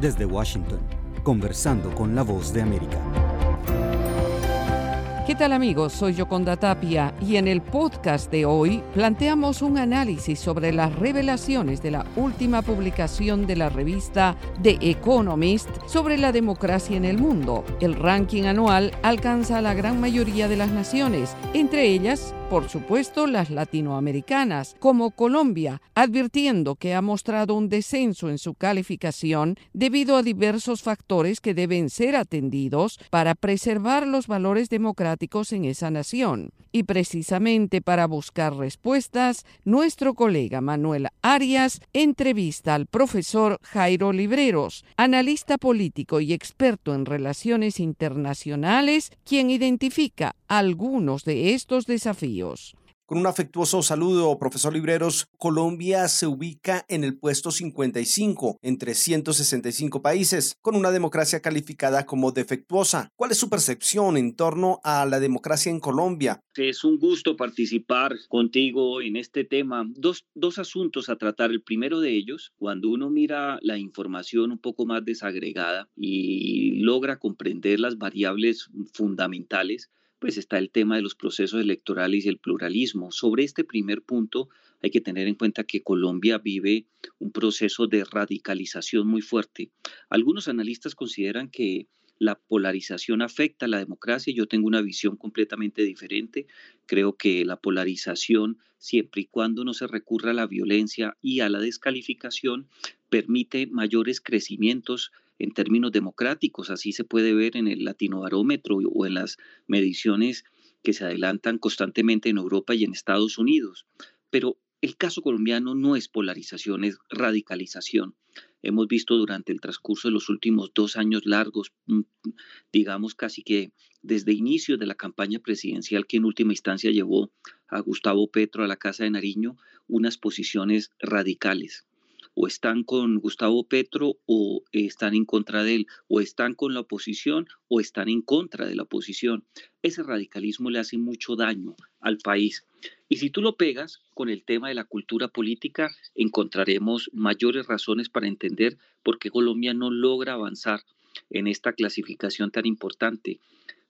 Desde Washington, conversando con la voz de América. ¿Qué tal amigos? Soy Yoconda Tapia y en el podcast de hoy planteamos un análisis sobre las revelaciones de la última publicación de la revista The Economist sobre la democracia en el mundo. El ranking anual alcanza a la gran mayoría de las naciones, entre ellas por supuesto las latinoamericanas, como Colombia, advirtiendo que ha mostrado un descenso en su calificación debido a diversos factores que deben ser atendidos para preservar los valores democráticos en esa nación. Y precisamente para buscar respuestas, nuestro colega Manuel Arias entrevista al profesor Jairo Libreros, analista político y experto en relaciones internacionales, quien identifica algunos de estos desafíos. Con un afectuoso saludo, profesor Libreros, Colombia se ubica en el puesto 55 entre 165 países, con una democracia calificada como defectuosa. ¿Cuál es su percepción en torno a la democracia en Colombia? Es un gusto participar contigo en este tema. Dos, dos asuntos a tratar. El primero de ellos, cuando uno mira la información un poco más desagregada y logra comprender las variables fundamentales, pues está el tema de los procesos electorales y el pluralismo. Sobre este primer punto hay que tener en cuenta que Colombia vive un proceso de radicalización muy fuerte. Algunos analistas consideran que la polarización afecta a la democracia. Yo tengo una visión completamente diferente. Creo que la polarización, siempre y cuando no se recurra a la violencia y a la descalificación, permite mayores crecimientos en términos democráticos. Así se puede ver en el latinobarómetro o en las mediciones que se adelantan constantemente en Europa y en Estados Unidos. Pero el caso colombiano no es polarización, es radicalización. Hemos visto durante el transcurso de los últimos dos años largos, mm, digamos casi que desde inicio de la campaña presidencial que en última instancia llevó a Gustavo Petro a la Casa de Nariño, unas posiciones radicales o están con Gustavo Petro o están en contra de él, o están con la oposición o están en contra de la oposición. Ese radicalismo le hace mucho daño al país. Y si tú lo pegas con el tema de la cultura política, encontraremos mayores razones para entender por qué Colombia no logra avanzar en esta clasificación tan importante.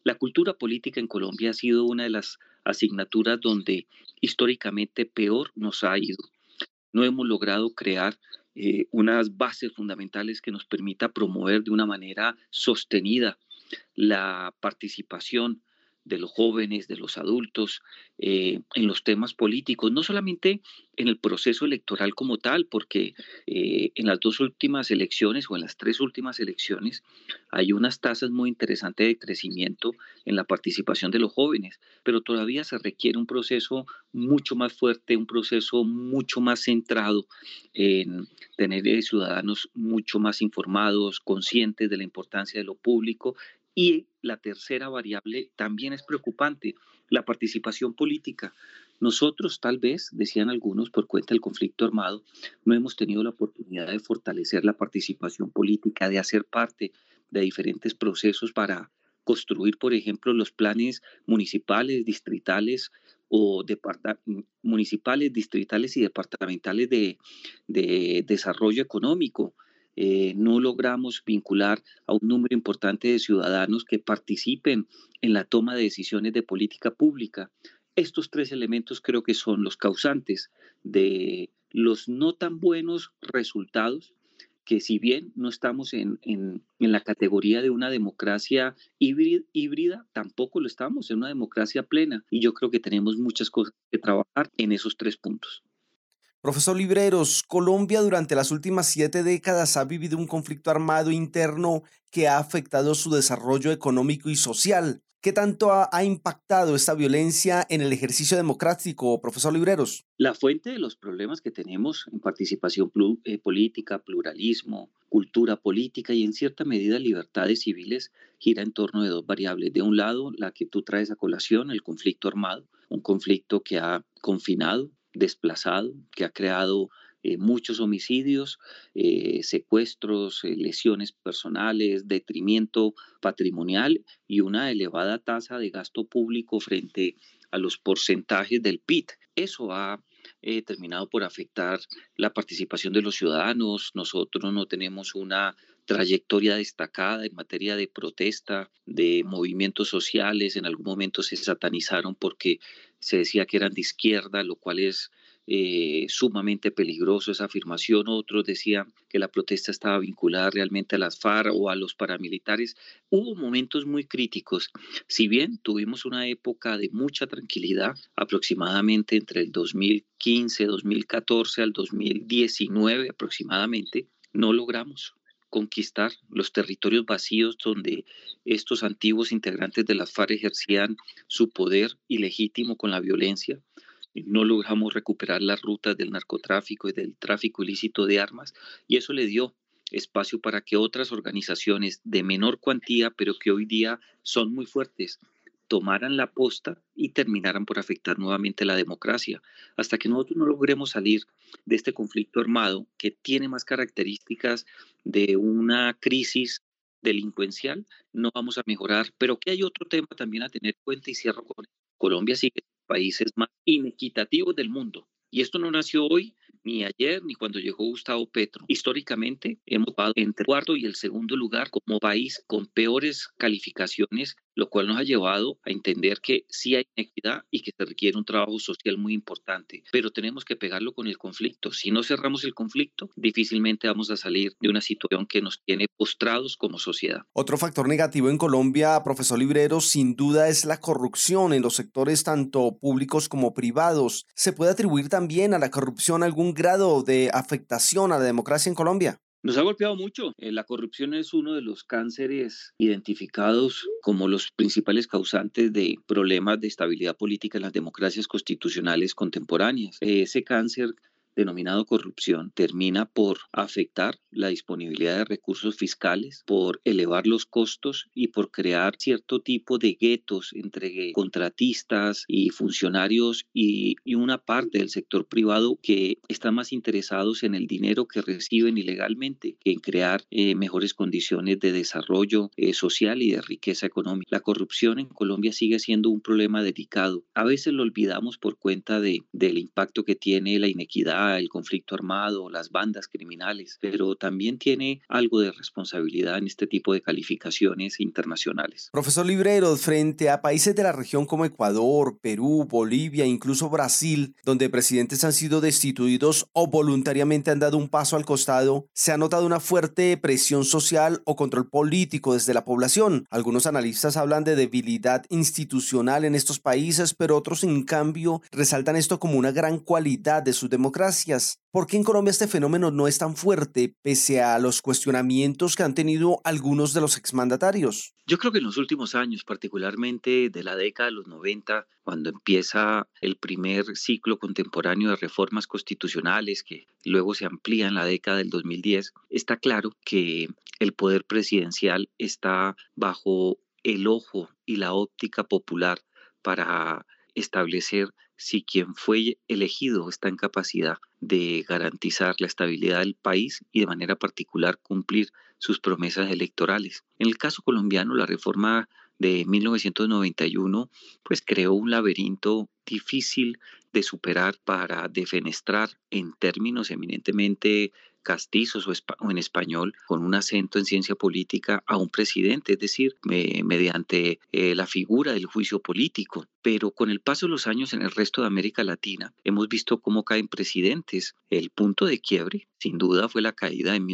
La cultura política en Colombia ha sido una de las asignaturas donde históricamente peor nos ha ido no hemos logrado crear eh, unas bases fundamentales que nos permita promover de una manera sostenida la participación de los jóvenes, de los adultos, eh, en los temas políticos, no solamente en el proceso electoral como tal, porque eh, en las dos últimas elecciones o en las tres últimas elecciones hay unas tasas muy interesantes de crecimiento en la participación de los jóvenes, pero todavía se requiere un proceso mucho más fuerte, un proceso mucho más centrado en tener eh, ciudadanos mucho más informados, conscientes de la importancia de lo público y la tercera variable también es preocupante, la participación política. Nosotros tal vez, decían algunos, por cuenta del conflicto armado, no hemos tenido la oportunidad de fortalecer la participación política, de hacer parte de diferentes procesos para construir, por ejemplo, los planes municipales, distritales o municipales, distritales y departamentales de, de desarrollo económico eh, no logramos vincular a un número importante de ciudadanos que participen en la toma de decisiones de política pública. Estos tres elementos creo que son los causantes de los no tan buenos resultados que si bien no estamos en, en, la categoría de una democracia híbrida, híbrida, tampoco lo estamos en una democracia plena. Y yo creo que tenemos muchas cosas que trabajar en esos tres puntos. Profesor Libreros, Colombia durante las últimas siete décadas ha vivido un conflicto armado interno que ha afectado su desarrollo económico y social. ¿Qué tanto ha, impactado esta violencia en el ejercicio democrático, profesor Libreros? La fuente de los problemas que tenemos en participación eh, política, pluralismo, cultura política y en cierta medida libertades civiles gira en torno de dos variables. De un lado, la que tú traes a colación, el conflicto armado, un conflicto que ha confinado desplazado, que ha creado eh, muchos homicidios, eh, secuestros, eh, lesiones personales, detrimento patrimonial y una elevada tasa de gasto público frente a los porcentajes del PIB. Eso ha terminado por afectar la participación de los ciudadanos. Nosotros no tenemos una trayectoria destacada en materia de protesta, de movimientos sociales. En algún momento se satanizaron porque se decía que eran de izquierda, lo cual es eh, sumamente peligroso esa afirmación. Otros decían que la protesta estaba vinculada realmente a las FARC o a los paramilitares. Hubo momentos muy críticos. Si bien tuvimos una época de mucha tranquilidad, aproximadamente entre el 2015, 2014 al 2019 aproximadamente, no logramos conquistar los territorios vacíos donde estos antiguos integrantes de las FARC ejercían su poder ilegítimo con la violencia. No logramos recuperar las rutas del narcotráfico y del tráfico ilícito de armas y eso le dio espacio para que otras organizaciones de menor cuantía, pero que hoy día son muy fuertes, tomaran la posta y terminaran por afectar nuevamente la democracia. Hasta que nosotros no logremos salir de este conflicto armado que tiene más características de una crisis delincuencial, no vamos a mejorar. Pero que hay otro tema también a tener en cuenta y cierro con Colombia sigue países más inequitativos del mundo. Y esto no nació hoy, ni ayer, ni cuando llegó Gustavo Petro. Históricamente hemos estado entre el cuarto y el segundo lugar como país con peores calificaciones lo cual nos ha llevado a entender que sí hay inequidad y que se requiere un trabajo social muy importante, pero tenemos que pegarlo con el conflicto. Si no cerramos el conflicto, difícilmente vamos a salir de una situación que nos tiene postrados como sociedad. Otro factor negativo en Colombia, profesor Librero, sin duda es la corrupción en los sectores tanto públicos como privados. ¿Se puede atribuir también a la corrupción algún grado de afectación a la democracia en Colombia? Nos ha golpeado mucho. Eh, la corrupción es uno de los cánceres identificados como los principales causantes de problemas de estabilidad política en las democracias constitucionales contemporáneas. ese cáncer denominado corrupción termina por afectar la disponibilidad de recursos fiscales, por elevar los costos y por crear cierto tipo de guetos entre contratistas y funcionarios y, una parte del sector privado que están más interesados en el dinero que reciben ilegalmente que en crear eh, mejores condiciones de desarrollo eh, social y de riqueza económica. La corrupción en Colombia sigue siendo un problema delicado. A veces lo olvidamos por cuenta de, del impacto que tiene la inequidad el conflicto armado, las bandas criminales, pero también tiene algo de responsabilidad en este tipo de calificaciones internacionales. Profesor Librero, frente a países de la región como Ecuador, Perú, Bolivia, incluso Brasil, donde presidentes han sido destituidos o voluntariamente han dado un paso al costado, se ha notado una fuerte presión social o control político desde la población. Algunos analistas hablan de debilidad institucional en estos países, pero otros en cambio resaltan esto como una gran cualidad de su democracia ¿Por qué en Colombia este fenómeno no es tan fuerte pese a los cuestionamientos que han tenido algunos de los exmandatarios? Yo creo que en los últimos años, particularmente de la década de los 90, cuando empieza el primer ciclo contemporáneo de reformas constitucionales que luego se amplía en la década del 2010, está claro que el poder presidencial está bajo el ojo y la óptica popular para establecer si quien fue elegido está en capacidad de garantizar la estabilidad del país y de manera particular cumplir sus promesas electorales. En el caso colombiano, la reforma de 1991 pues creó un laberinto difícil de superar para defenestrar en términos eminentemente castizos o, en español con un acento en ciencia política a un presidente, es decir, mediante eh, la figura del juicio político. Pero con el paso de los años en el resto de América Latina hemos visto cómo caen presidentes. El punto de quiebre, sin duda, fue la caída en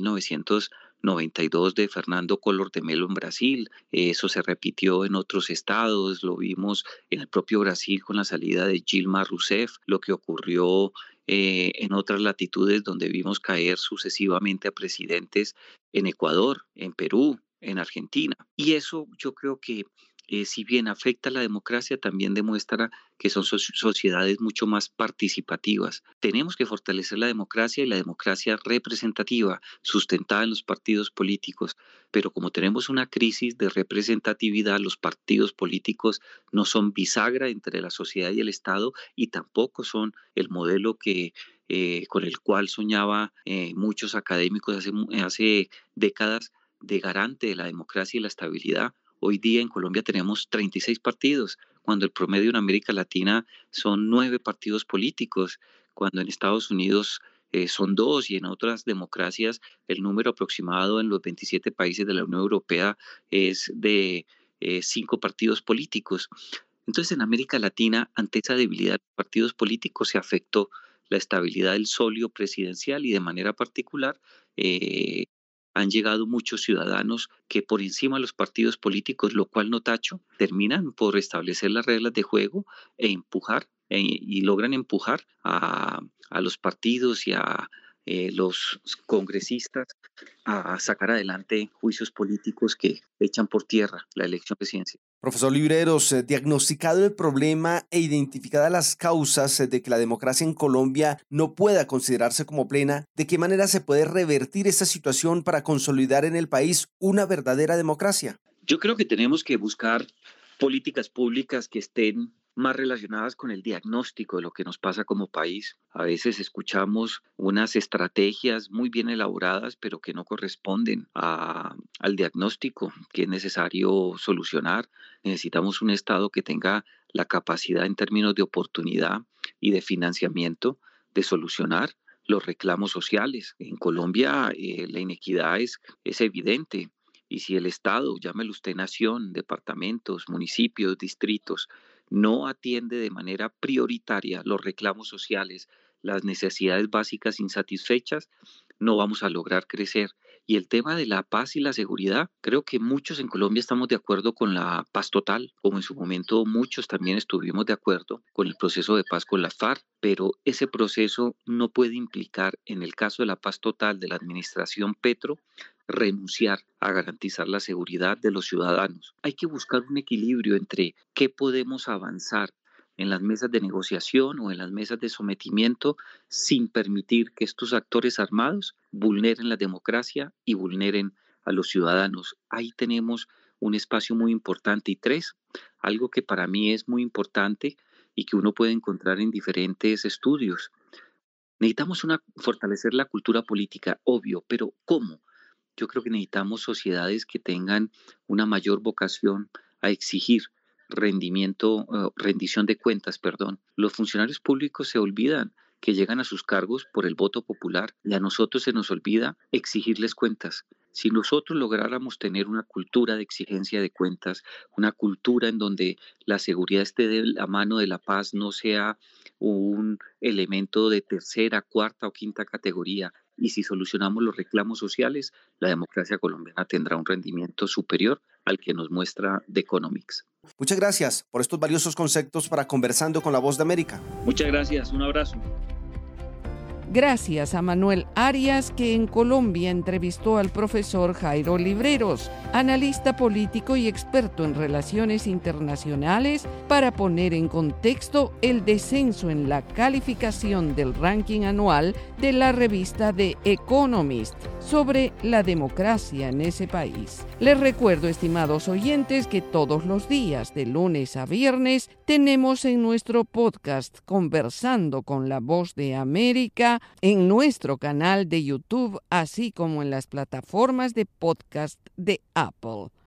1992 de Fernando Collor de Melo en Brasil. Eso se repitió en otros estados, lo vimos en el propio Brasil con la salida de Gilma Rousseff, lo que ocurrió eh, en otras latitudes donde vimos caer sucesivamente a presidentes en Ecuador, en Perú, en Argentina. Y eso yo creo que eh, si bien afecta a la democracia, también demuestra que son sociedades mucho más participativas. Tenemos que fortalecer la democracia y la democracia representativa, sustentada en los partidos políticos, pero como tenemos una crisis de representatividad, los partidos políticos no son bisagra entre la sociedad y el Estado y tampoco son el modelo que eh, con el cual soñaba eh, muchos académicos hace, hace décadas de garante de la democracia y la estabilidad Hoy día en Colombia tenemos 36 partidos, cuando el promedio en América Latina son nueve partidos políticos, cuando en Estados Unidos eh, son dos y en otras democracias el número aproximado en los 27 países de la Unión Europea es de eh, cinco partidos políticos. Entonces en América Latina, ante esa debilidad de partidos políticos, se afectó la estabilidad del solio presidencial y de manera particular eh, han llegado muchos ciudadanos que por encima de los partidos políticos, lo cual no tacho, terminan por establecer las reglas de juego e empujar e, y logran empujar a, los partidos y a eh, los congresistas a sacar adelante juicios políticos que echan por tierra la elección presidencial. Profesor Libreros, eh, diagnosticado el problema e identificadas las causas eh, de que la democracia en Colombia no pueda considerarse como plena, ¿de qué manera se puede revertir esta situación para consolidar en el país una verdadera democracia? Yo creo que tenemos que buscar políticas públicas que estén más relacionadas con el diagnóstico de lo que nos pasa como país. A veces escuchamos unas estrategias muy bien elaboradas, pero que no corresponden al diagnóstico que es necesario solucionar. Necesitamos un Estado que tenga la capacidad en términos de oportunidad y de financiamiento de solucionar los reclamos sociales. En Colombia eh, la inequidad es, es evidente. Y si el Estado, llámelo usted nación, departamentos, municipios, distritos, no atiende de manera prioritaria los reclamos sociales, las necesidades básicas insatisfechas, no vamos a lograr crecer. Y el tema de la paz y la seguridad, creo que muchos en Colombia estamos de acuerdo con la paz total, como en su momento muchos también estuvimos de acuerdo con el proceso de paz con la FARC, pero ese proceso no puede implicar, en el caso de la paz total de la administración Petro, renunciar a garantizar la seguridad de los ciudadanos. Hay que buscar un equilibrio entre qué podemos avanzar en las mesas de negociación o en las mesas de sometimiento sin permitir que estos actores armados vulneren la democracia y vulneren a los ciudadanos. Ahí tenemos un espacio muy importante. Y tres, algo que para mí es muy importante y que uno puede encontrar en diferentes estudios. Necesitamos una, fortalecer la cultura política, obvio, pero ¿cómo? Yo creo que necesitamos sociedades que tengan una mayor vocación a exigir rendimiento, eh, rendición de cuentas, perdón. Los funcionarios públicos se olvidan que llegan a sus cargos por el voto popular y a nosotros se nos olvida exigirles cuentas. Si nosotros lográramos tener una cultura de exigencia de cuentas, una cultura en donde la seguridad esté de la mano de la paz, no sea un elemento de tercera, cuarta o quinta categoría, y si solucionamos los reclamos sociales, la democracia colombiana tendrá un rendimiento superior al que nos muestra The Economics. Muchas gracias por estos valiosos conceptos para Conversando con la Voz de América. Muchas gracias, un abrazo. Gracias a Manuel Arias que en Colombia entrevistó al profesor Jairo Libreros, analista político y experto en relaciones internacionales, para poner en contexto el descenso en la calificación del ranking anual de la revista The Economist sobre la democracia en ese país. Les recuerdo, estimados oyentes, que todos los días, de lunes a viernes, tenemos en nuestro podcast Conversando con la Voz de América en nuestro canal de YouTube, así como en las plataformas de podcast de Apple.